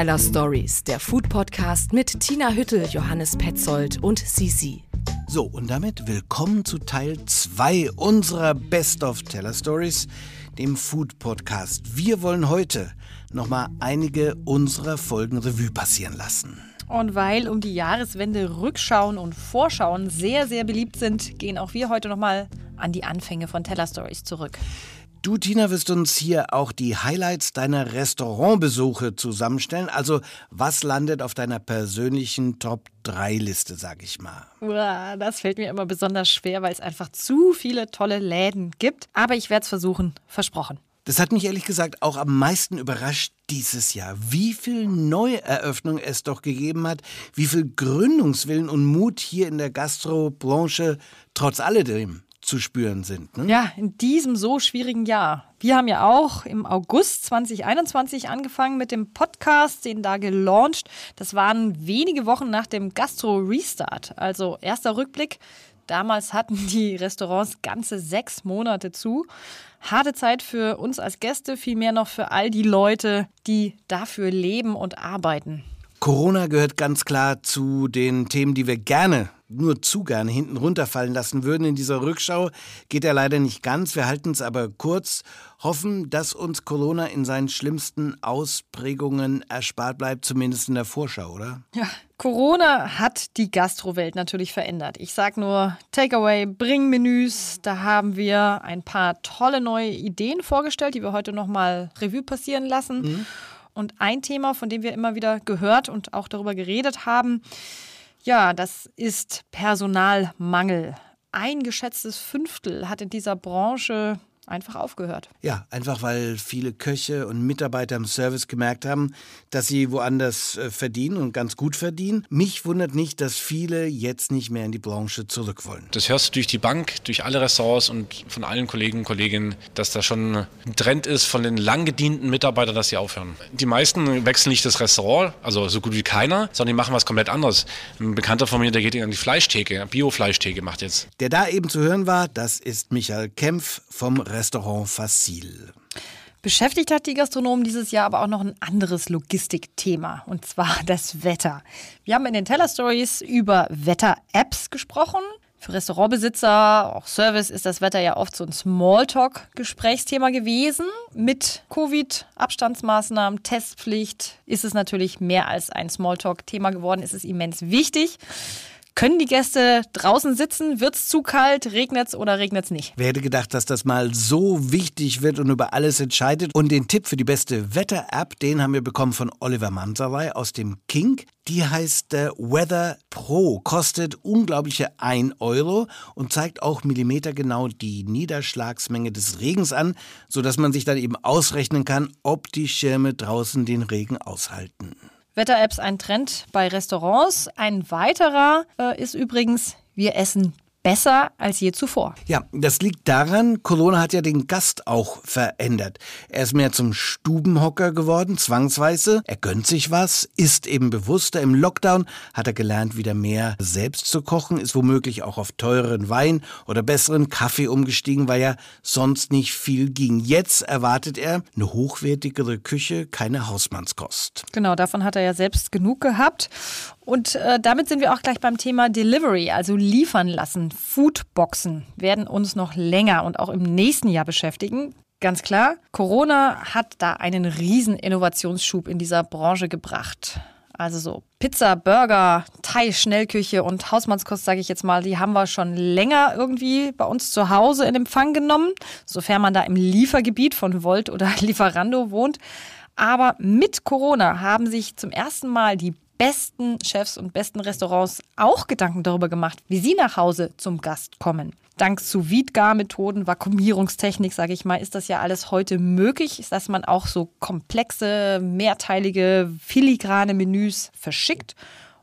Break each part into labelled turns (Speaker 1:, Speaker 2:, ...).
Speaker 1: Teller Stories, der Food Podcast mit Tina Hüttel, Johannes Petzold und Sisi.
Speaker 2: So, und damit willkommen zu Teil 2 unserer Best of Teller Stories, dem Food Podcast. Wir wollen heute nochmal einige unserer Folgen Revue passieren lassen.
Speaker 3: Und weil um die Jahreswende Rückschauen und Vorschauen sehr, sehr beliebt sind, gehen auch wir heute nochmal an die Anfänge von Teller Stories zurück.
Speaker 2: Du, Tina, wirst uns hier auch die Highlights deiner Restaurantbesuche zusammenstellen. Also, was landet auf deiner persönlichen Top-3-Liste, sag ich mal?
Speaker 3: Uah, das fällt mir immer besonders schwer, weil es einfach zu viele tolle Läden gibt. Aber ich werde es versuchen, versprochen.
Speaker 2: Das hat mich ehrlich gesagt auch am meisten überrascht dieses Jahr, wie viel Neueröffnung es doch gegeben hat, wie viel Gründungswillen und Mut hier in der Gastrobranche trotz alledem zu spüren sind. Ne?
Speaker 3: Ja, in diesem so schwierigen Jahr. Wir haben ja auch im August 2021 angefangen mit dem Podcast, den da gelauncht. Das waren wenige Wochen nach dem Gastro-Restart. Also erster Rückblick. Damals hatten die Restaurants ganze sechs Monate zu. Harte Zeit für uns als Gäste, vielmehr noch für all die Leute, die dafür leben und arbeiten.
Speaker 2: Corona gehört ganz klar zu den Themen, die wir gerne nur zu gerne hinten runterfallen lassen würden. In dieser Rückschau geht er leider nicht ganz. Wir halten es aber kurz, hoffen, dass uns Corona in seinen schlimmsten Ausprägungen erspart bleibt, zumindest in der Vorschau, oder?
Speaker 3: Ja, Corona hat die Gastrowelt natürlich verändert. Ich sag nur Takeaway, Bringmenüs. Da haben wir ein paar tolle neue Ideen vorgestellt, die wir heute nochmal Revue passieren lassen. Mhm. Und ein Thema, von dem wir immer wieder gehört und auch darüber geredet haben, ja, das ist Personalmangel. Ein geschätztes Fünftel hat in dieser Branche einfach aufgehört.
Speaker 2: Ja, einfach weil viele Köche und Mitarbeiter im Service gemerkt haben, dass sie woanders äh, verdienen und ganz gut verdienen. Mich wundert nicht, dass viele jetzt nicht mehr in die Branche zurück wollen.
Speaker 4: Das hörst du durch die Bank, durch alle Restaurants und von allen Kollegen und Kolleginnen, dass da schon ein Trend ist von den lang gedienten Mitarbeitern, dass sie aufhören. Die meisten wechseln nicht das Restaurant, also so gut wie keiner, sondern die machen was komplett anderes. Ein Bekannter von mir, der geht in die Fleischtheke, Bio-Fleischtheke macht jetzt.
Speaker 2: Der da eben zu hören war, das ist Michael Kempf vom Restaurant Restaurant Facile.
Speaker 3: Beschäftigt hat die Gastronomen dieses Jahr aber auch noch ein anderes Logistikthema, und zwar das Wetter. Wir haben in den Teller Stories über Wetter-Apps gesprochen. Für Restaurantbesitzer, auch Service, ist das Wetter ja oft so ein Smalltalk-Gesprächsthema gewesen. Mit Covid, Abstandsmaßnahmen, Testpflicht ist es natürlich mehr als ein Smalltalk-Thema geworden. Es ist immens wichtig. Können die Gäste draußen sitzen? Wird es zu kalt? Regnet es oder regnet es nicht?
Speaker 2: Wer hätte gedacht, dass das mal so wichtig wird und über alles entscheidet? Und den Tipp für die beste Wetter-App, den haben wir bekommen von Oliver Manserwey aus dem King. Die heißt äh, Weather Pro, kostet unglaubliche 1 Euro und zeigt auch millimetergenau die Niederschlagsmenge des Regens an, sodass man sich dann eben ausrechnen kann, ob die Schirme draußen den Regen aushalten.
Speaker 3: Wetter-Apps ein Trend bei Restaurants. Ein weiterer äh, ist übrigens, wir essen besser als je zuvor.
Speaker 2: Ja, das liegt daran, Corona hat ja den Gast auch verändert. Er ist mehr zum Stubenhocker geworden, zwangsweise. Er gönnt sich was, ist eben bewusster. Im Lockdown hat er gelernt, wieder mehr selbst zu kochen, ist womöglich auch auf teuren Wein oder besseren Kaffee umgestiegen, weil ja sonst nicht viel ging. Jetzt erwartet er eine hochwertigere Küche, keine Hausmannskost.
Speaker 3: Genau, davon hat er ja selbst genug gehabt. Und äh, damit sind wir auch gleich beim Thema Delivery, also liefern lassen. Foodboxen werden uns noch länger und auch im nächsten Jahr beschäftigen. Ganz klar, Corona hat da einen riesen Innovationsschub in dieser Branche gebracht. Also so Pizza, Burger, Thai, Schnellküche und Hausmannskost, sage ich jetzt mal, die haben wir schon länger irgendwie bei uns zu Hause in Empfang genommen, sofern man da im Liefergebiet von Volt oder Lieferando wohnt. Aber mit Corona haben sich zum ersten Mal die besten Chefs und besten Restaurants auch Gedanken darüber gemacht, wie sie nach Hause zum Gast kommen. Dank sous methoden Vakuumierungstechnik, sage ich mal, ist das ja alles heute möglich, dass man auch so komplexe, mehrteilige, filigrane Menüs verschickt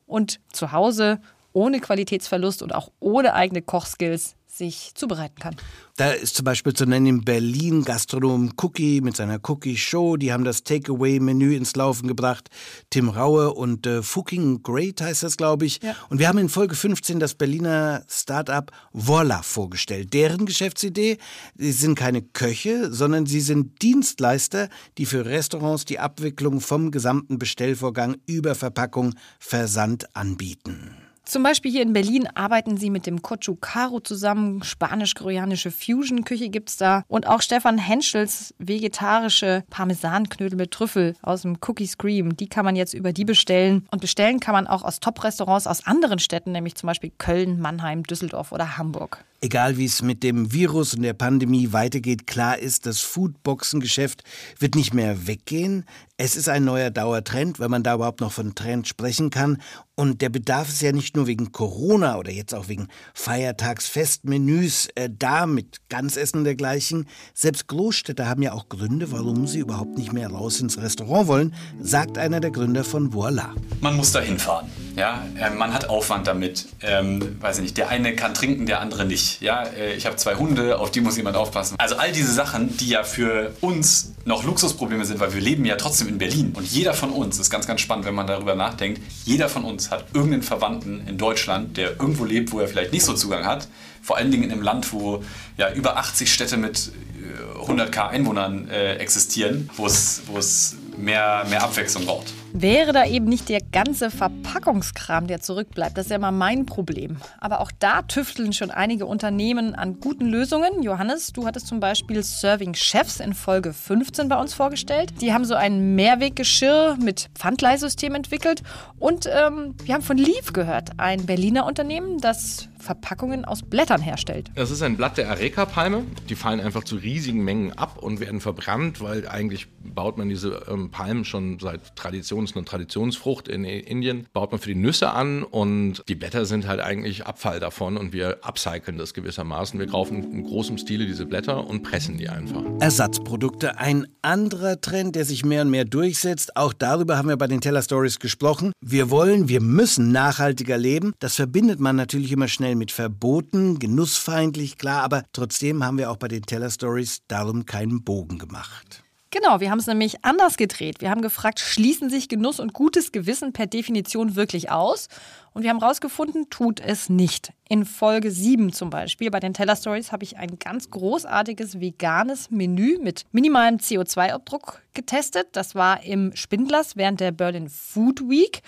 Speaker 3: und zu Hause ohne Qualitätsverlust und auch ohne eigene Kochskills sich zubereiten kann.
Speaker 2: Da ist zum Beispiel zu nennen in Berlin Gastronom Cookie mit seiner Cookie Show. Die haben das Takeaway-Menü ins Laufen gebracht. Tim Raue und äh, Fucking Great heißt das, glaube ich. Ja. Und wir haben in Folge 15 das Berliner Startup Voila vorgestellt. Deren Geschäftsidee, sie sind keine Köche, sondern sie sind Dienstleister, die für Restaurants die Abwicklung vom gesamten Bestellvorgang über Verpackung, Versand anbieten.
Speaker 3: Zum Beispiel hier in Berlin arbeiten sie mit dem Cochu Caro zusammen. Spanisch-koreanische Fusion-Küche gibt es da. Und auch Stefan Henschels vegetarische Parmesanknödel mit Trüffel aus dem Cookie Scream. Die kann man jetzt über die bestellen. Und bestellen kann man auch aus Top-Restaurants aus anderen Städten, nämlich zum Beispiel Köln, Mannheim, Düsseldorf oder Hamburg.
Speaker 2: Egal wie es mit dem Virus und der Pandemie weitergeht, klar ist, das Foodboxengeschäft wird nicht mehr weggehen. Es ist ein neuer Dauertrend, wenn man da überhaupt noch von Trend sprechen kann. Und der Bedarf ist ja nicht nur wegen Corona oder jetzt auch wegen Feiertagsfestmenüs äh, da mit Ganzessen dergleichen. Selbst Großstädte haben ja auch Gründe, warum sie überhaupt nicht mehr raus ins Restaurant wollen, sagt einer der Gründer von Voila.
Speaker 5: Man muss da hinfahren. Ja, äh, man hat Aufwand damit. Ähm, weiß ich nicht, der eine kann trinken, der andere nicht. Ja, äh, ich habe zwei Hunde, auf die muss jemand aufpassen. Also all diese Sachen, die ja für uns noch Luxusprobleme sind, weil wir leben ja trotzdem in Berlin. Und jeder von uns, ist ganz, ganz spannend, wenn man darüber nachdenkt, jeder von uns hat irgendeinen Verwandten in Deutschland, der irgendwo lebt, wo er vielleicht nicht so Zugang hat. Vor allen Dingen in einem Land, wo ja über 80 Städte mit 100k äh, Einwohnern äh, existieren, wo es mehr, mehr Abwechslung braucht.
Speaker 3: Wäre da eben nicht der ganze Verpackungskram, der zurückbleibt, das ist ja immer mein Problem. Aber auch da tüfteln schon einige Unternehmen an guten Lösungen. Johannes, du hattest zum Beispiel Serving Chefs in Folge 15 bei uns vorgestellt. Die haben so ein Mehrweggeschirr mit Pfandleihsystem entwickelt. Und ähm, wir haben von Leaf gehört, ein Berliner Unternehmen, das Verpackungen aus Blättern herstellt.
Speaker 6: Das ist ein Blatt der Areca-Palme. Die fallen einfach zu riesigen Mengen ab und werden verbrannt, weil eigentlich baut man diese ähm, Palmen schon seit Traditions- und Traditionsfrucht in Indien, baut man für die Nüsse an und die Blätter sind halt eigentlich Abfall davon und wir upcyclen das gewissermaßen. Wir kaufen in großem Stile diese Blätter und pressen die einfach.
Speaker 2: Ersatzprodukte, ein anderer Trend, der sich mehr und mehr durchsetzt. Auch darüber haben wir bei den Teller Stories gesprochen. Wir wollen, wir müssen nachhaltiger leben. Das verbindet man natürlich immer schnell mit Verboten, genussfeindlich, klar, aber trotzdem haben wir auch bei den Teller Stories darum keinen Bogen gemacht.
Speaker 3: Genau, wir haben es nämlich anders gedreht. Wir haben gefragt, schließen sich Genuss und gutes Gewissen per Definition wirklich aus? Und wir haben herausgefunden, tut es nicht. In Folge 7 zum Beispiel bei den Teller Stories habe ich ein ganz großartiges veganes Menü mit minimalem CO2-Abdruck getestet. Das war im Spindlers während der Berlin Food Week.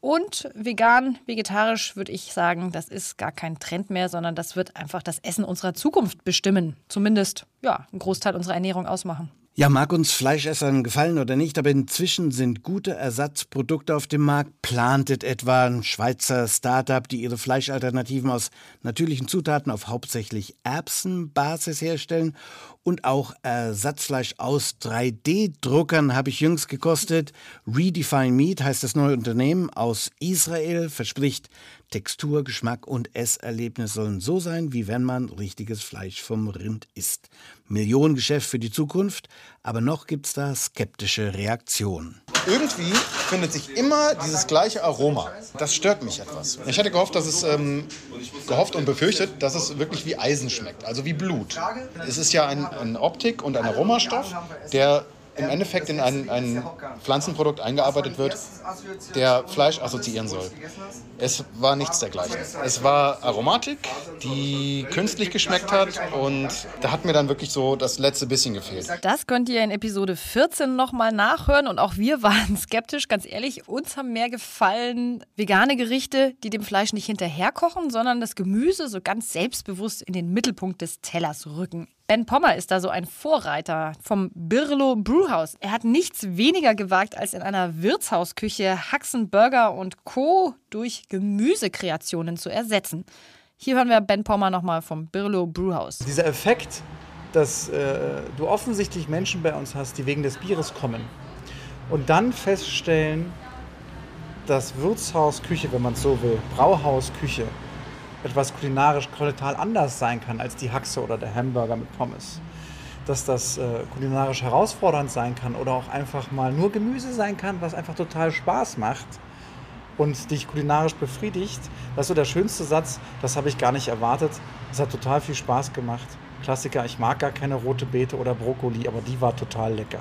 Speaker 3: Und vegan, vegetarisch würde ich sagen, das ist gar kein Trend mehr, sondern das wird einfach das Essen unserer Zukunft bestimmen. Zumindest, ja, einen Großteil unserer Ernährung ausmachen.
Speaker 2: Ja, mag uns Fleischessern gefallen oder nicht, aber inzwischen sind gute Ersatzprodukte auf dem Markt. Plantet etwa ein Schweizer Startup, die ihre Fleischalternativen aus natürlichen Zutaten auf hauptsächlich Erbsenbasis herstellen. Und auch Ersatzfleisch aus 3D-Druckern habe ich jüngst gekostet. Redefine Meat heißt das neue Unternehmen aus Israel, verspricht Textur, Geschmack und Esserlebnis sollen so sein, wie wenn man richtiges Fleisch vom Rind isst. Millionengeschäft für die Zukunft, aber noch gibt es da skeptische Reaktionen.
Speaker 7: Irgendwie findet sich immer dieses gleiche Aroma. Das stört mich etwas. Ich hätte gehofft, dass es ähm, gehofft und befürchtet, dass es wirklich wie Eisen schmeckt, also wie Blut. Es ist ja ein, ein Optik- und ein Aromastoff, der im Endeffekt in ein, ein Pflanzenprodukt eingearbeitet wird, der Fleisch assoziieren soll. Es war nichts dergleichen. Es war Aromatik, die künstlich geschmeckt hat und da hat mir dann wirklich so das letzte bisschen gefehlt.
Speaker 3: Das könnt ihr in Episode 14 nochmal nachhören und auch wir waren skeptisch, ganz ehrlich. Uns haben mehr gefallen vegane Gerichte, die dem Fleisch nicht hinterherkochen, sondern das Gemüse so ganz selbstbewusst in den Mittelpunkt des Tellers rücken. Ben Pommer ist da so ein Vorreiter vom Birlo Brewhouse. Er hat nichts weniger gewagt, als in einer Wirtshausküche Haxen, Burger und Co. durch Gemüsekreationen zu ersetzen. Hier hören wir Ben Pommer nochmal vom Birlo Brewhouse.
Speaker 8: Dieser Effekt, dass äh, du offensichtlich Menschen bei uns hast, die wegen des Bieres kommen und dann feststellen, dass Wirtshausküche, wenn man es so will, Brauhausküche, etwas kulinarisch total anders sein kann als die Haxe oder der Hamburger mit Pommes. Dass das äh, kulinarisch herausfordernd sein kann oder auch einfach mal nur Gemüse sein kann, was einfach total Spaß macht. und dich kulinarisch befriedigt, das ist so der schönste Satz, das habe ich gar nicht erwartet. Es hat total viel Spaß gemacht. Klassiker, ich mag gar keine rote Beete oder Brokkoli, aber die war total lecker.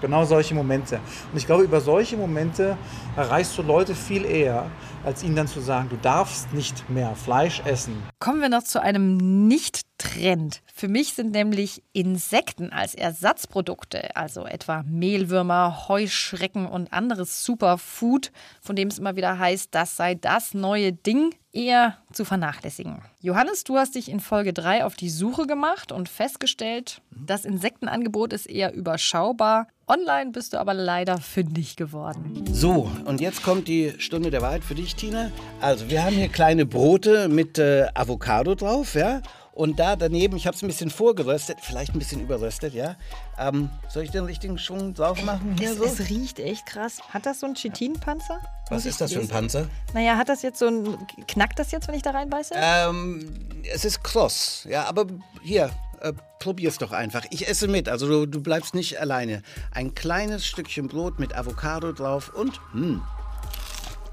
Speaker 8: Genau solche Momente. Und ich glaube, über solche Momente erreichst du Leute viel eher, als ihnen dann zu sagen, du darfst nicht mehr Fleisch essen.
Speaker 3: Kommen wir noch zu einem Nicht-Trend. Für mich sind nämlich Insekten als Ersatzprodukte, also etwa Mehlwürmer, Heuschrecken und anderes Superfood, von dem es immer wieder heißt, das sei das neue Ding, eher zu vernachlässigen. Johannes, du hast dich in Folge 3 auf die Suche gemacht und festgestellt, das Insektenangebot ist eher überschaubar. Online bist du aber leider fündig geworden.
Speaker 2: So, und jetzt kommt die Stunde der Wahrheit für dich, Tina. Also, wir haben hier kleine Brote mit äh, Avocado drauf, ja? Und da daneben, ich habe es ein bisschen vorgeröstet, vielleicht ein bisschen überröstet, ja. Ähm, soll ich den richtigen Schwung drauf machen hier
Speaker 3: Es,
Speaker 2: so?
Speaker 3: es riecht echt krass. Hat das so einen Chitinpanzer?
Speaker 2: Was ist das für ein Panzer?
Speaker 3: Naja, hat das jetzt so ein. Knackt das jetzt, wenn ich da reinbeiße?
Speaker 2: Ähm, es ist kross, ja, aber hier, äh, probier's doch einfach. Ich esse mit, also du, du bleibst nicht alleine. Ein kleines Stückchen Brot mit Avocado drauf und, hm,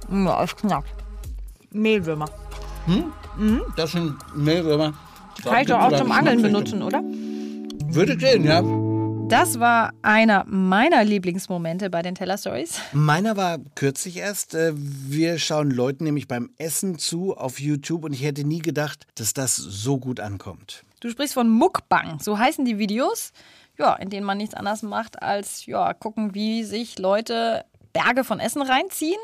Speaker 3: Ja, es knackt. Mehlwürmer.
Speaker 2: das sind Mehlwürmer.
Speaker 3: Kann ich doch auch zum Angeln benutzen, oder?
Speaker 2: Würde gehen, ja.
Speaker 3: Das war einer meiner Lieblingsmomente bei den Teller Stories.
Speaker 2: Meiner war kürzlich erst. äh, Wir schauen Leuten nämlich beim Essen zu auf YouTube und ich hätte nie gedacht, dass das so gut ankommt.
Speaker 3: Du sprichst von Mukbang, so heißen die Videos, ja, in denen man nichts anderes macht als ja, gucken, wie sich Leute Berge von Essen reinziehen.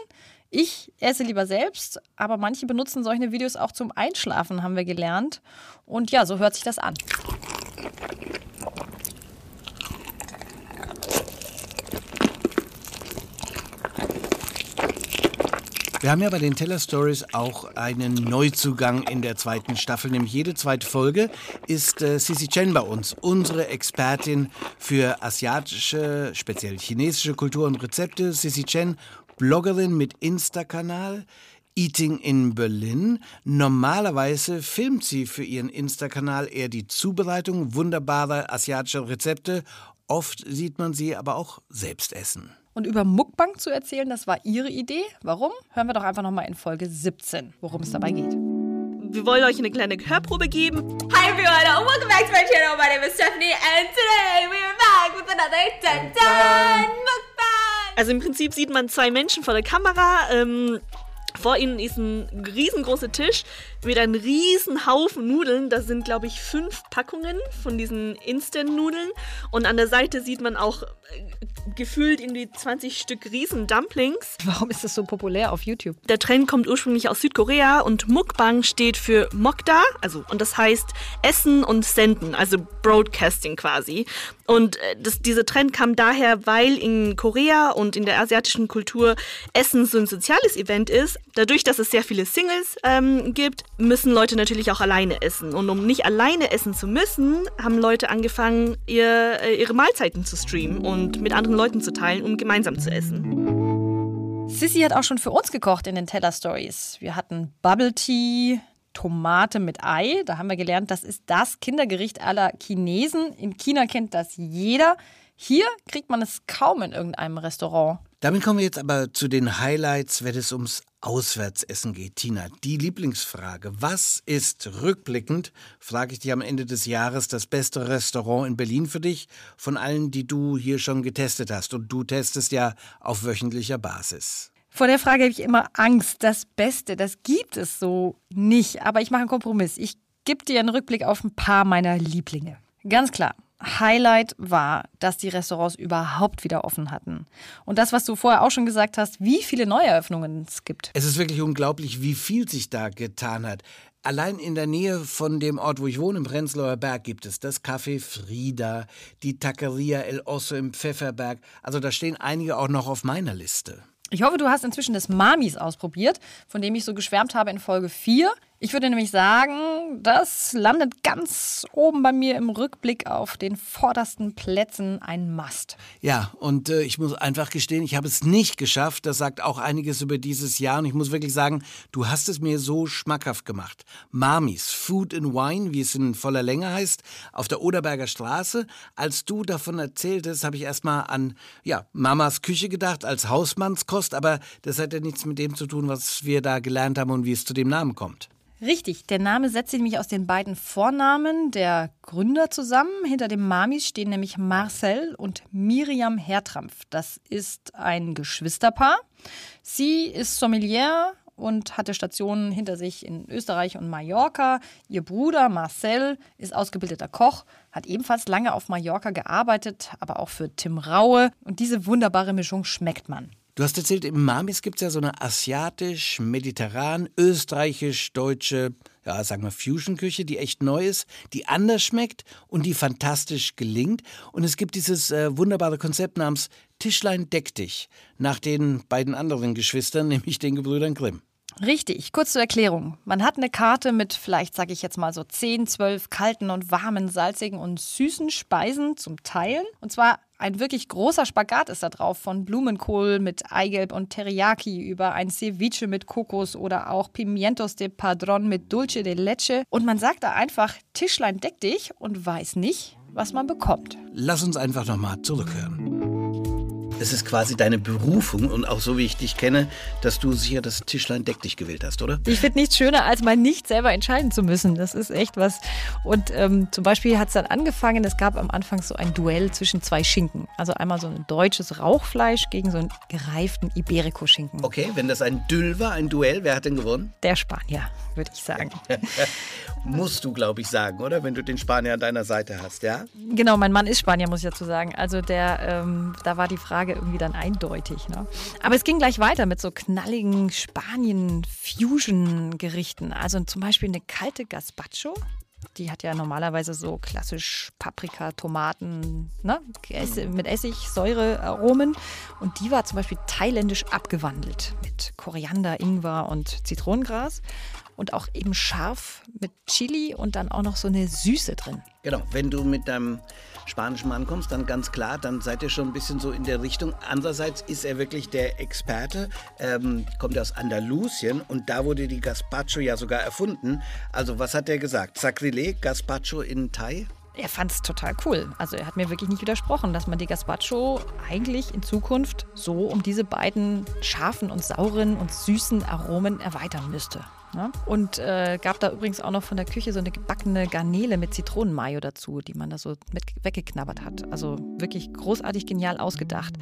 Speaker 3: Ich esse lieber selbst, aber manche benutzen solche Videos auch zum Einschlafen, haben wir gelernt. Und ja, so hört sich das an.
Speaker 2: Wir haben ja bei den Teller Stories auch einen Neuzugang in der zweiten Staffel, nämlich jede zweite Folge ist äh, Sisi Chen bei uns, unsere Expertin für asiatische, speziell chinesische Kultur und Rezepte. Sisi Chen, Bloggerin mit Insta-Kanal. Eating in Berlin. Normalerweise filmt sie für ihren Insta-Kanal eher die Zubereitung wunderbarer asiatischer Rezepte. Oft sieht man sie aber auch selbst essen.
Speaker 3: Und über Mukbang zu erzählen, das war ihre Idee. Warum? Hören wir doch einfach nochmal in Folge 17, worum es dabei geht.
Speaker 9: Wir wollen euch eine kleine Hörprobe geben.
Speaker 10: Hi everyone, and welcome back to my channel. My name is Stephanie, and today we are back with another Dun Dun.
Speaker 9: Also im Prinzip sieht man zwei Menschen vor der Kamera. Ähm, vor ihnen ist ein riesengroßer Tisch mit einem riesen Haufen Nudeln. Das sind, glaube ich, fünf Packungen von diesen Instant-Nudeln. Und an der Seite sieht man auch äh, gefühlt irgendwie 20 Stück riesen Dumplings.
Speaker 3: Warum ist das so populär auf YouTube?
Speaker 9: Der Trend kommt ursprünglich aus Südkorea und Mukbang steht für Mokda, also und das heißt Essen und Senden, also Broadcasting quasi. Und äh, das, dieser Trend kam daher, weil in Korea und in der asiatischen Kultur Essen so ein soziales Event ist. Dadurch, dass es sehr viele Singles ähm, gibt, müssen Leute natürlich auch alleine essen. Und um nicht alleine essen zu müssen, haben Leute angefangen, ihr, äh, ihre Mahlzeiten zu streamen und mit anderen Leuten zu teilen, um gemeinsam zu essen.
Speaker 3: Sissy hat auch schon für uns gekocht in den Teller Stories. Wir hatten Bubble Tea, Tomate mit Ei. Da haben wir gelernt, das ist das Kindergericht aller Chinesen. In China kennt das jeder. Hier kriegt man es kaum in irgendeinem Restaurant.
Speaker 2: Damit kommen wir jetzt aber zu den Highlights, wenn es ums Auswärtsessen geht. Tina, die Lieblingsfrage. Was ist rückblickend, frage ich dich am Ende des Jahres, das beste Restaurant in Berlin für dich von allen, die du hier schon getestet hast? Und du testest ja auf wöchentlicher Basis.
Speaker 3: Vor der Frage habe ich immer Angst. Das Beste, das gibt es so nicht. Aber ich mache einen Kompromiss. Ich gebe dir einen Rückblick auf ein paar meiner Lieblinge. Ganz klar. Highlight war, dass die Restaurants überhaupt wieder offen hatten. Und das, was du vorher auch schon gesagt hast, wie viele Neueröffnungen es gibt.
Speaker 2: Es ist wirklich unglaublich, wie viel sich da getan hat. Allein in der Nähe von dem Ort, wo ich wohne, im Prenzlauer Berg, gibt es das Café Frida, die Taqueria El Osso im Pfefferberg. Also da stehen einige auch noch auf meiner Liste.
Speaker 3: Ich hoffe, du hast inzwischen das Mamis ausprobiert, von dem ich so geschwärmt habe in Folge 4. Ich würde nämlich sagen, das landet ganz oben bei mir im Rückblick auf den vordersten Plätzen ein Must.
Speaker 2: Ja, und äh, ich muss einfach gestehen, ich habe es nicht geschafft. Das sagt auch einiges über dieses Jahr. Und ich muss wirklich sagen, du hast es mir so schmackhaft gemacht. Mamis, Food and Wine, wie es in voller Länge heißt, auf der Oderberger Straße. Als du davon erzähltest, habe ich erstmal an ja, Mamas Küche gedacht, als Hausmannskost. Aber das hat ja nichts mit dem zu tun, was wir da gelernt haben und wie es zu dem Namen kommt.
Speaker 3: Richtig, der Name setzt sich nämlich aus den beiden Vornamen der Gründer zusammen. Hinter dem Mamis stehen nämlich Marcel und Miriam Hertrampf. Das ist ein Geschwisterpaar. Sie ist Sommelier und hatte Stationen hinter sich in Österreich und Mallorca. Ihr Bruder Marcel ist ausgebildeter Koch, hat ebenfalls lange auf Mallorca gearbeitet, aber auch für Tim Raue. Und diese wunderbare Mischung schmeckt man.
Speaker 2: Du hast erzählt, im Mamis gibt es ja so eine asiatisch, mediterran, österreichisch, deutsche, ja, sagen wir Fusion-Küche, die echt neu ist, die anders schmeckt und die fantastisch gelingt. Und es gibt dieses äh, wunderbare Konzept namens Tischlein deck dich, nach den beiden anderen Geschwistern, nämlich den Gebrüdern Grimm.
Speaker 3: Richtig, kurz zur Erklärung. Man hat eine Karte mit vielleicht, sage ich jetzt mal so 10, 12 kalten und warmen, salzigen und süßen Speisen zum Teilen. Und zwar ein wirklich großer Spagat ist da drauf, von Blumenkohl mit Eigelb und Teriyaki über ein Ceviche mit Kokos oder auch Pimientos de Padron mit Dulce de Leche. Und man sagt da einfach, Tischlein deck dich und weiß nicht, was man bekommt.
Speaker 2: Lass uns einfach nochmal zurückhören. Es ist quasi deine Berufung und auch so wie ich dich kenne, dass du sicher das Tischlein deck dich gewählt hast, oder?
Speaker 3: Ich finde nichts schöner, als mal nicht selber entscheiden zu müssen. Das ist echt was. Und ähm, zum Beispiel hat es dann angefangen, es gab am Anfang so ein Duell zwischen zwei Schinken. Also einmal so ein deutsches Rauchfleisch gegen so einen gereiften Iberico-Schinken.
Speaker 2: Okay, wenn das ein Düll war, ein Duell, wer hat denn gewonnen?
Speaker 3: Der Spanier, würde ich sagen.
Speaker 2: Musst du, glaube ich, sagen, oder? Wenn du den Spanier an deiner Seite hast, ja?
Speaker 3: Genau, mein Mann ist Spanier, muss ich dazu sagen. Also der, ähm, da war die Frage irgendwie dann eindeutig. Ne? Aber es ging gleich weiter mit so knalligen Spanien-Fusion-Gerichten. Also zum Beispiel eine kalte Gazpacho. Die hat ja normalerweise so klassisch Paprika, Tomaten, ne? mit Essig, Säure, Aromen. Und die war zum Beispiel thailändisch abgewandelt mit Koriander, Ingwer und Zitronengras. Und auch eben scharf mit Chili und dann auch noch so eine Süße drin.
Speaker 2: Genau, wenn du mit deinem spanischen Mann kommst, dann ganz klar, dann seid ihr schon ein bisschen so in der Richtung. Andererseits ist er wirklich der Experte, ähm, kommt aus Andalusien und da wurde die Gazpacho ja sogar erfunden. Also was hat er gesagt? Sacrilege, Gazpacho in Thai?
Speaker 3: Er fand es total cool. Also er hat mir wirklich nicht widersprochen, dass man die Gazpacho eigentlich in Zukunft so um diese beiden scharfen und sauren und süßen Aromen erweitern müsste. Ne? Und äh, gab da übrigens auch noch von der Küche so eine gebackene Garnele mit Zitronenmayo dazu, die man da so mit weggeknabbert hat. Also wirklich großartig genial ausgedacht.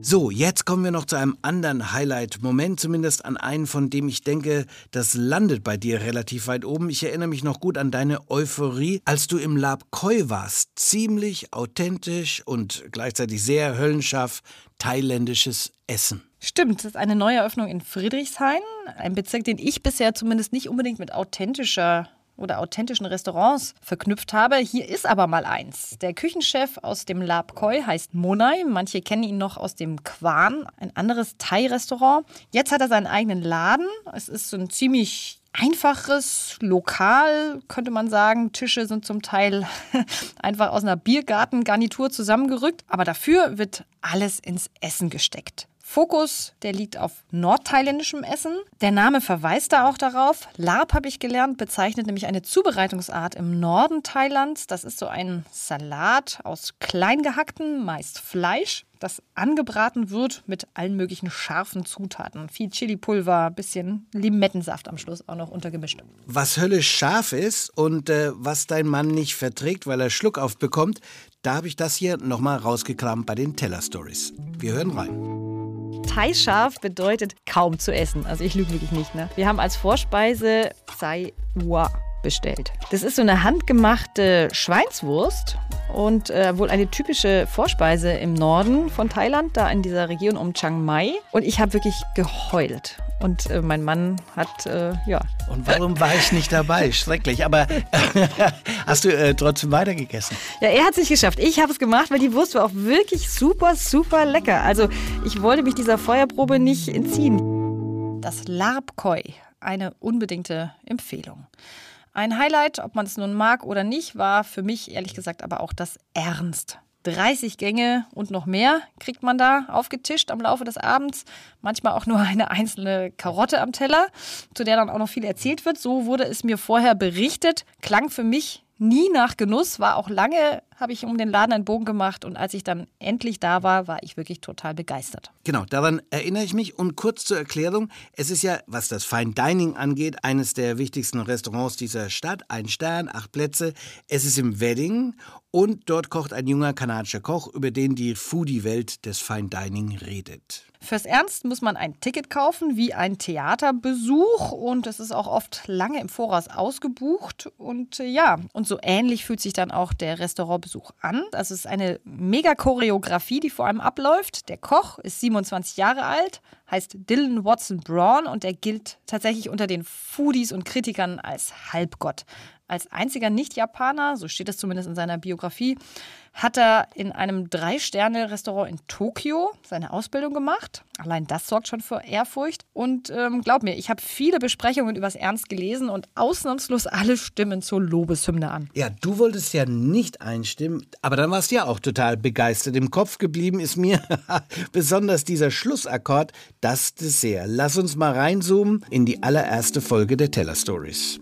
Speaker 2: So, jetzt kommen wir noch zu einem anderen Highlight-Moment, zumindest an einen, von dem ich denke, das landet bei dir relativ weit oben. Ich erinnere mich noch gut an deine Euphorie, als du im Lab Koi warst. Ziemlich authentisch und gleichzeitig sehr höllenscharf thailändisches Essen.
Speaker 3: Stimmt, das ist eine neue Eröffnung in Friedrichshain, ein Bezirk, den ich bisher zumindest nicht unbedingt mit authentischer oder authentischen Restaurants verknüpft habe. Hier ist aber mal eins. Der Küchenchef aus dem Lab Koi heißt Monai. Manche kennen ihn noch aus dem Kwan, ein anderes Thai-Restaurant. Jetzt hat er seinen eigenen Laden. Es ist so ein ziemlich einfaches Lokal, könnte man sagen. Tische sind zum Teil einfach aus einer Biergartengarnitur zusammengerückt. Aber dafür wird alles ins Essen gesteckt. Fokus, der liegt auf nordthailändischem Essen. Der Name verweist da auch darauf. Larb habe ich gelernt, bezeichnet nämlich eine Zubereitungsart im Norden Thailands. Das ist so ein Salat aus kleingehacktem, meist Fleisch, das angebraten wird mit allen möglichen scharfen Zutaten. Viel Chilipulver, bisschen Limettensaft am Schluss auch noch untergemischt.
Speaker 2: Was höllisch scharf ist und äh, was dein Mann nicht verträgt, weil er Schluck aufbekommt, da habe ich das hier nochmal rausgekramt bei den Teller Stories. Wir hören rein.
Speaker 3: Thai-scharf bedeutet kaum zu essen. Also ich lüge wirklich nicht. Ne? Wir haben als Vorspeise Sai Hua bestellt. Das ist so eine handgemachte Schweinswurst und äh, wohl eine typische Vorspeise im Norden von Thailand, da in dieser Region um Chiang Mai. Und ich habe wirklich geheult. Und äh, mein Mann hat, äh, ja.
Speaker 2: Und warum war ich nicht dabei? Schrecklich. Aber hast du äh, trotzdem weitergegessen?
Speaker 3: Ja, er hat es nicht geschafft. Ich habe es gemacht, weil die Wurst war auch wirklich super, super lecker. Also ich wollte mich dieser Feuerprobe nicht entziehen. Das Larbkoi eine unbedingte Empfehlung. Ein Highlight, ob man es nun mag oder nicht, war für mich ehrlich gesagt aber auch das Ernst. 30 Gänge und noch mehr kriegt man da aufgetischt am Laufe des Abends. Manchmal auch nur eine einzelne Karotte am Teller, zu der dann auch noch viel erzählt wird. So wurde es mir vorher berichtet. Klang für mich nie nach Genuss, war auch lange, habe ich um den Laden einen Bogen gemacht und als ich dann endlich da war, war ich wirklich total begeistert.
Speaker 2: Genau, daran erinnere ich mich. Und kurz zur Erklärung, es ist ja, was das Fine Dining angeht, eines der wichtigsten Restaurants dieser Stadt. Ein Stern, acht Plätze. Es ist im Wedding und dort kocht ein junger kanadischer Koch, über den die Foodie-Welt des Fine Dining redet.
Speaker 3: Fürs Ernst muss man ein Ticket kaufen, wie ein Theaterbesuch. Und es ist auch oft lange im Voraus ausgebucht. Und äh, ja, und so ähnlich fühlt sich dann auch der Restaurantbesuch an. Es ist eine mega Choreografie, die vor allem abläuft. Der Koch ist 27 Jahre alt, heißt Dylan Watson Braun und er gilt tatsächlich unter den Foodies und Kritikern als Halbgott. Als einziger Nicht-Japaner, so steht es zumindest in seiner Biografie, hat er in einem Drei-Sterne-Restaurant in Tokio seine Ausbildung gemacht. Allein das sorgt schon für Ehrfurcht. Und ähm, glaub mir, ich habe viele Besprechungen übers Ernst gelesen und ausnahmslos alle stimmen zur Lobeshymne an.
Speaker 2: Ja, du wolltest ja nicht einstimmen, aber dann warst du ja auch total begeistert. Im Kopf geblieben ist mir besonders dieser Schlussakkord, das Dessert. Lass uns mal reinzoomen in die allererste Folge der Teller Stories.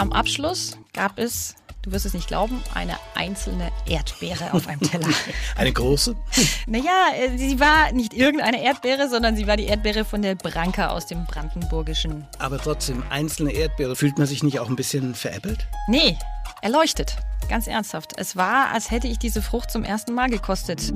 Speaker 3: Am Abschluss gab es, du wirst es nicht glauben, eine einzelne Erdbeere auf einem Teller.
Speaker 2: Eine große?
Speaker 3: naja, äh, sie war nicht irgendeine Erdbeere, sondern sie war die Erdbeere von der Branka aus dem Brandenburgischen.
Speaker 2: Aber trotzdem, einzelne Erdbeere. Fühlt man sich nicht auch ein bisschen veräppelt?
Speaker 3: Nee, erleuchtet. Ganz ernsthaft. Es war, als hätte ich diese Frucht zum ersten Mal gekostet.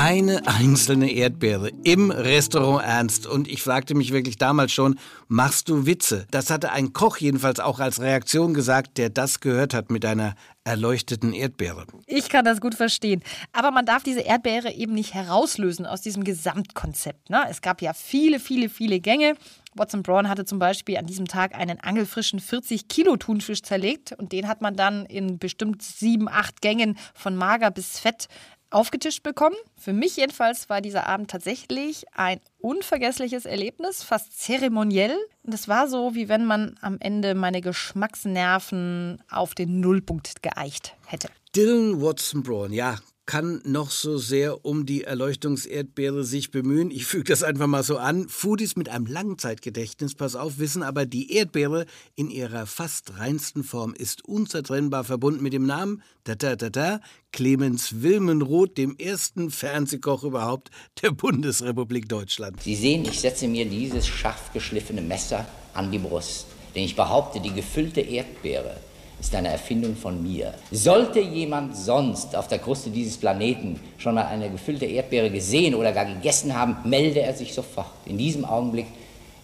Speaker 2: Eine einzelne Erdbeere im Restaurant Ernst. Und ich fragte mich wirklich damals schon, machst du Witze? Das hatte ein Koch jedenfalls auch als Reaktion gesagt, der das gehört hat mit einer erleuchteten Erdbeere.
Speaker 3: Ich kann das gut verstehen. Aber man darf diese Erdbeere eben nicht herauslösen aus diesem Gesamtkonzept. Ne? Es gab ja viele, viele, viele Gänge. Watson Braun hatte zum Beispiel an diesem Tag einen angelfrischen 40 Kilo Thunfisch zerlegt und den hat man dann in bestimmt sieben, acht Gängen von mager bis fett aufgetischt bekommen. Für mich jedenfalls war dieser Abend tatsächlich ein unvergessliches Erlebnis, fast zeremoniell. Und es war so, wie wenn man am Ende meine Geschmacksnerven auf den Nullpunkt geeicht hätte.
Speaker 2: Dylan Watson Braun, ja, kann noch so sehr um die Erleuchtungserdbeere sich bemühen. Ich füge das einfach mal so an. Foodies mit einem Langzeitgedächtnis, pass auf, wissen aber, die Erdbeere in ihrer fast reinsten Form ist unzertrennbar verbunden mit dem Namen, da da da da, Clemens Wilmenroth, dem ersten Fernsehkoch überhaupt der Bundesrepublik Deutschland.
Speaker 11: Sie sehen, ich setze mir dieses scharf geschliffene Messer an die Brust, denn ich behaupte, die gefüllte Erdbeere ist eine Erfindung von mir. Sollte jemand sonst auf der Kruste dieses Planeten schon mal eine gefüllte Erdbeere gesehen oder gar gegessen haben, melde er sich sofort. In diesem Augenblick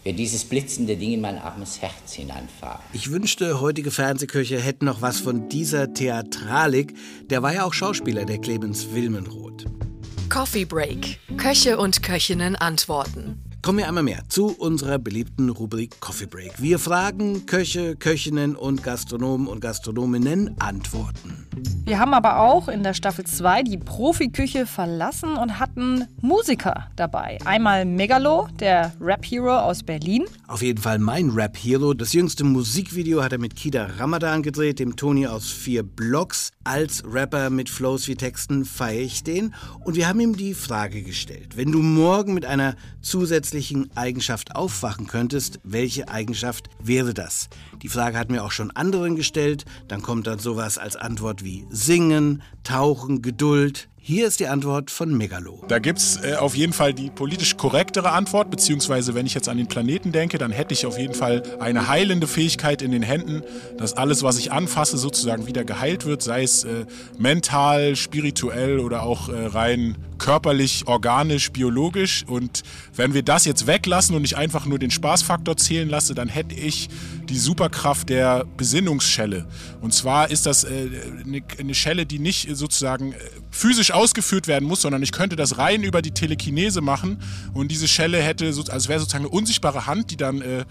Speaker 11: wird dieses blitzende Ding in mein armes Herz hineinfahren.
Speaker 2: Ich wünschte, heutige Fernsehköche hätten noch was von dieser Theatralik. Der war ja auch Schauspieler, der Clemens Wilmenroth.
Speaker 1: Coffee Break. Köche und Köchinnen antworten.
Speaker 2: Kommen wir einmal mehr zu unserer beliebten Rubrik Coffee Break. Wir fragen Köche, Köchinnen und Gastronomen und Gastronominnen antworten.
Speaker 3: Wir haben aber auch in der Staffel 2 die Profiküche verlassen und hatten Musiker dabei. Einmal Megalo, der Rap-Hero aus Berlin.
Speaker 2: Auf jeden Fall mein Rap-Hero. Das jüngste Musikvideo hat er mit Kida Ramadan gedreht, dem Toni aus vier Blocks. Als Rapper mit Flows wie Texten feiere ich den. Und wir haben ihm die Frage gestellt, wenn du morgen mit einer zusätzlichen Eigenschaft aufwachen könntest, welche Eigenschaft wäre das? Die Frage hatten wir auch schon anderen gestellt. Dann kommt dann sowas als Antwort wie Singen, Tauchen, Geduld. Hier ist die Antwort von Megalo.
Speaker 12: Da gibt es äh, auf jeden Fall die politisch korrektere Antwort, beziehungsweise wenn ich jetzt an den Planeten denke, dann hätte ich auf jeden Fall eine heilende Fähigkeit in den Händen, dass alles, was ich anfasse, sozusagen wieder geheilt wird, sei es äh, mental, spirituell oder auch äh, rein körperlich, organisch, biologisch. Und wenn wir das jetzt weglassen und ich einfach nur den Spaßfaktor zählen lasse, dann hätte ich die Superkraft der Besinnungsschelle. Und zwar ist das äh, eine, Schelle, die nicht sozusagen äh, physisch ausgeführt werden muss, sondern ich könnte das rein über die Telekinese machen. Und diese Schelle hätte, so, also wäre sozusagen eine unsichtbare Hand, die dann äh,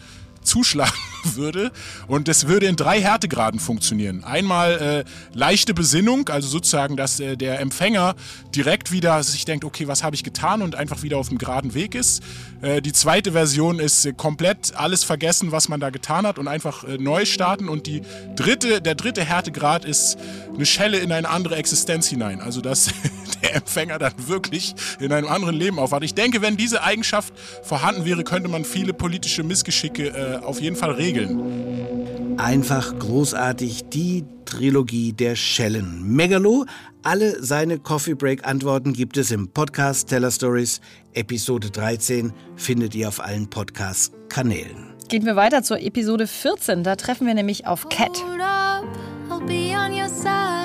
Speaker 12: zuschlagen würde. Und das würde in drei Härtegraden funktionieren. Einmal äh, leichte Besinnung, also sozusagen, dass äh, der Empfänger direkt wieder sich denkt, okay, was habe ich getan und einfach wieder auf dem geraden Weg ist. Äh, die zweite Version ist äh, komplett alles vergessen, was man da getan hat und einfach äh, neu starten. Und die dritte, der dritte Härtegrad ist eine Schelle in eine andere Existenz hinein. Also dass der Empfänger dann wirklich in einem anderen Leben aufwacht. Ich denke, wenn diese Eigenschaft vorhanden wäre, könnte man viele politische Missgeschicke äh, auf jeden Fall regeln.
Speaker 2: Einfach großartig die Trilogie der Schellen. Megalo, alle seine Coffee Break Antworten gibt es im Podcast Teller Stories. Episode 13 findet ihr auf allen Podcast Kanälen.
Speaker 3: Gehen wir weiter zur Episode 14. Da treffen wir nämlich auf Cat.
Speaker 10: Hold up, I'll be on your side.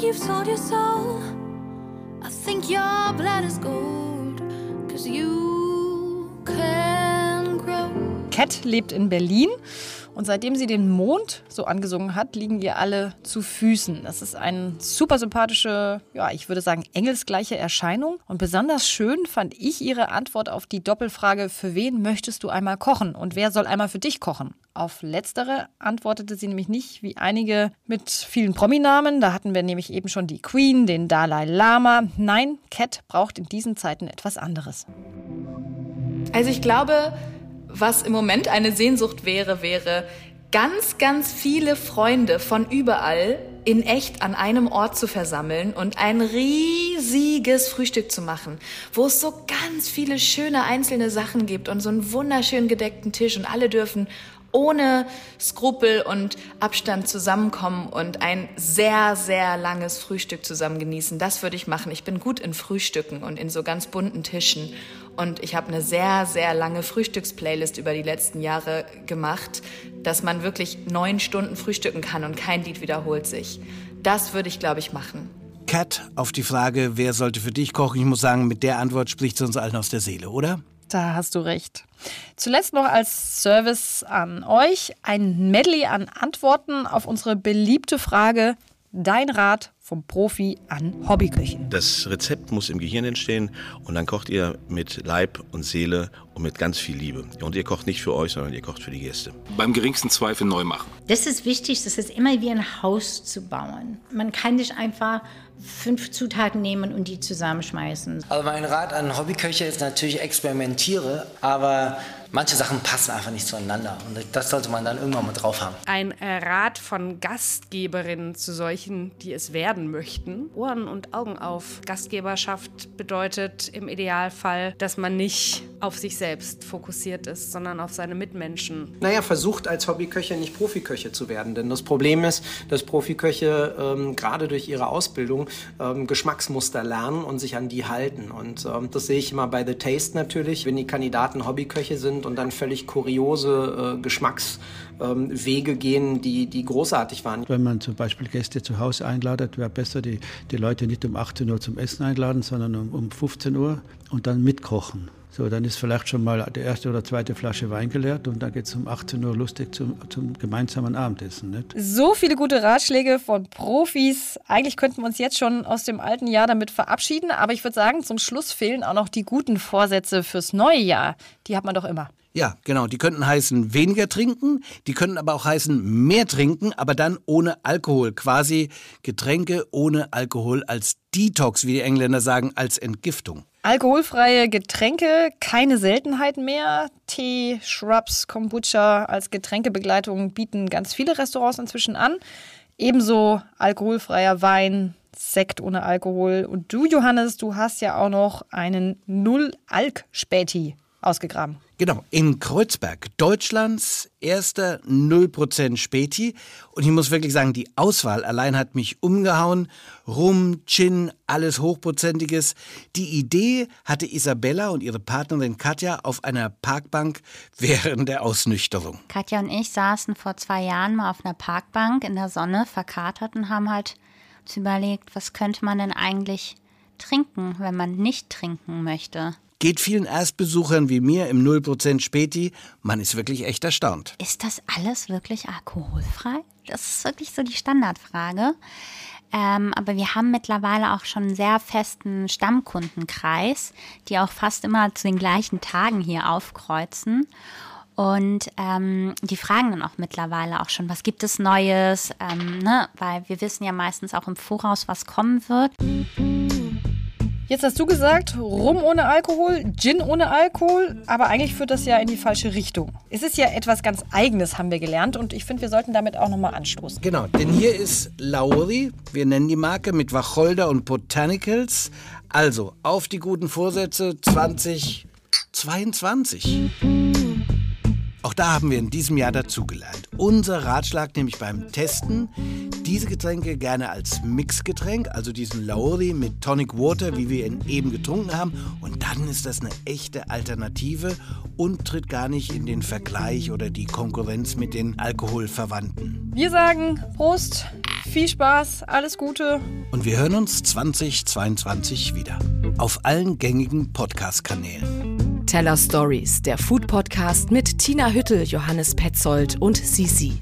Speaker 10: Think you've sold your soul. I think your blood is gold. Cause you can grow.
Speaker 3: Cat lebt in Berlin und seitdem sie den Mond so angesungen hat, liegen ihr alle zu Füßen. Das ist eine super sympathische, ja, ich würde sagen, engelsgleiche Erscheinung. Und besonders schön fand ich ihre Antwort auf die Doppelfrage, für wen möchtest du einmal kochen und wer soll einmal für dich kochen? Auf letztere antwortete sie nämlich nicht wie einige mit vielen Prominamen. Da hatten wir nämlich eben schon die Queen, den Dalai Lama. Nein, Cat braucht in diesen Zeiten etwas anderes.
Speaker 13: Also ich glaube, was im Moment eine Sehnsucht wäre, wäre ganz, ganz viele Freunde von überall in echt an einem Ort zu versammeln und ein riesiges Frühstück zu machen, wo es so ganz viele schöne einzelne Sachen gibt und so einen wunderschön gedeckten Tisch und alle dürfen ohne Skrupel und Abstand zusammenkommen und ein sehr, sehr langes Frühstück zusammen genießen. Das würde ich machen. Ich bin gut in Frühstücken und in so ganz bunten Tischen. Und ich habe eine sehr, sehr lange Frühstücksplaylist über die letzten Jahre gemacht, dass man wirklich neun Stunden frühstücken kann und kein Lied wiederholt sich. Das würde ich, glaube ich, machen.
Speaker 2: Cat, auf die Frage, wer sollte für dich kochen, ich muss sagen, mit der Antwort spricht sie uns allen aus der Seele, oder?
Speaker 3: Da hast du recht. Zuletzt noch als Service an euch ein Medley an Antworten auf unsere beliebte Frage: Dein Rat vom Profi an Hobbyköchin.
Speaker 14: Das Rezept muss im Gehirn entstehen und dann kocht ihr mit Leib und Seele und mit ganz viel Liebe. Und ihr kocht nicht für euch, sondern ihr kocht für die Gäste.
Speaker 15: Beim geringsten Zweifel neu machen.
Speaker 16: Das ist wichtig, das ist immer wie ein Haus zu bauen. Man kann nicht einfach fünf Zutaten nehmen und die zusammenschmeißen.
Speaker 17: Also mein Rat an Hobbyköche ist natürlich experimentiere, aber manche Sachen passen einfach nicht zueinander und das sollte man dann irgendwann mal drauf haben.
Speaker 18: Ein äh, Rat von Gastgeberinnen zu solchen, die es werden möchten. Ohren und Augen auf. Gastgeberschaft bedeutet im Idealfall, dass man nicht auf sich selbst fokussiert ist, sondern auf seine Mitmenschen.
Speaker 19: Naja, versucht als Hobbyköche nicht Profiköche zu werden. Denn das Problem ist, dass Profiköche ähm, gerade durch ihre Ausbildung ähm, Geschmacksmuster lernen und sich an die halten. Und ähm, das sehe ich immer bei The Taste natürlich, wenn die Kandidaten Hobbyköche sind und dann völlig kuriose äh, Geschmackswege gehen, die, die großartig waren.
Speaker 20: Wenn man zum Beispiel Gäste zu Hause einladet, wäre besser, die, die Leute nicht um 18 Uhr zum Essen einladen, sondern um, um 15 Uhr und dann mitkochen. So, dann ist vielleicht schon mal die erste oder zweite Flasche Wein geleert und dann geht es um 18 Uhr lustig zum, zum gemeinsamen Abendessen. Nicht?
Speaker 3: So viele gute Ratschläge von Profis. Eigentlich könnten wir uns jetzt schon aus dem alten Jahr damit verabschieden, aber ich würde sagen, zum Schluss fehlen auch noch die guten Vorsätze fürs neue Jahr. Die hat man doch immer.
Speaker 2: Ja, genau. Die könnten heißen weniger trinken, die könnten aber auch heißen mehr trinken, aber dann ohne Alkohol. Quasi Getränke ohne Alkohol als Detox, wie die Engländer sagen, als Entgiftung.
Speaker 3: Alkoholfreie Getränke, keine Seltenheit mehr. Tee, Shrubs, Kombucha als Getränkebegleitung bieten ganz viele Restaurants inzwischen an. Ebenso alkoholfreier Wein, Sekt ohne Alkohol. Und du, Johannes, du hast ja auch noch einen Null-Alk-Späti ausgegraben.
Speaker 2: Genau, in Kreuzberg, Deutschlands erster 0% Späti. Und ich muss wirklich sagen, die Auswahl allein hat mich umgehauen. Rum, Gin, alles Hochprozentiges. Die Idee hatte Isabella und ihre Partnerin Katja auf einer Parkbank während der Ausnüchterung.
Speaker 16: Katja und ich saßen vor zwei Jahren mal auf einer Parkbank in der Sonne, verkatert und haben halt uns überlegt, was könnte man denn eigentlich trinken, wenn man nicht trinken möchte.
Speaker 2: Geht vielen Erstbesuchern wie mir im 0% Späti, man ist wirklich echt erstaunt.
Speaker 16: Ist das alles wirklich alkoholfrei? Das ist wirklich so die Standardfrage. Ähm, aber wir haben mittlerweile auch schon einen sehr festen Stammkundenkreis, die auch fast immer zu den gleichen Tagen hier aufkreuzen. Und ähm, die fragen dann auch mittlerweile auch schon, was gibt es Neues, ähm, ne? weil wir wissen ja meistens auch im Voraus, was kommen wird.
Speaker 3: Jetzt hast du gesagt, Rum ohne Alkohol, Gin ohne Alkohol, aber eigentlich führt das ja in die falsche Richtung. Es ist ja etwas ganz Eigenes, haben wir gelernt und ich finde, wir sollten damit auch nochmal anstoßen.
Speaker 2: Genau, denn hier ist Lauri, wir nennen die Marke mit Wacholder und Botanicals. Also auf die guten Vorsätze 2022. Auch da haben wir in diesem Jahr dazugelernt. Unser Ratschlag nämlich beim Testen, diese Getränke gerne als Mixgetränk, also diesen Lauri mit Tonic Water, wie wir ihn eben getrunken haben. Und dann ist das eine echte Alternative und tritt gar nicht in den Vergleich oder die Konkurrenz mit den Alkoholverwandten.
Speaker 3: Wir sagen Prost, viel Spaß, alles Gute.
Speaker 2: Und wir hören uns 2022 wieder. Auf allen gängigen Podcast-Kanälen.
Speaker 1: Teller Stories, der Food Podcast mit Tina Hüttel, Johannes Petzold und Sisi.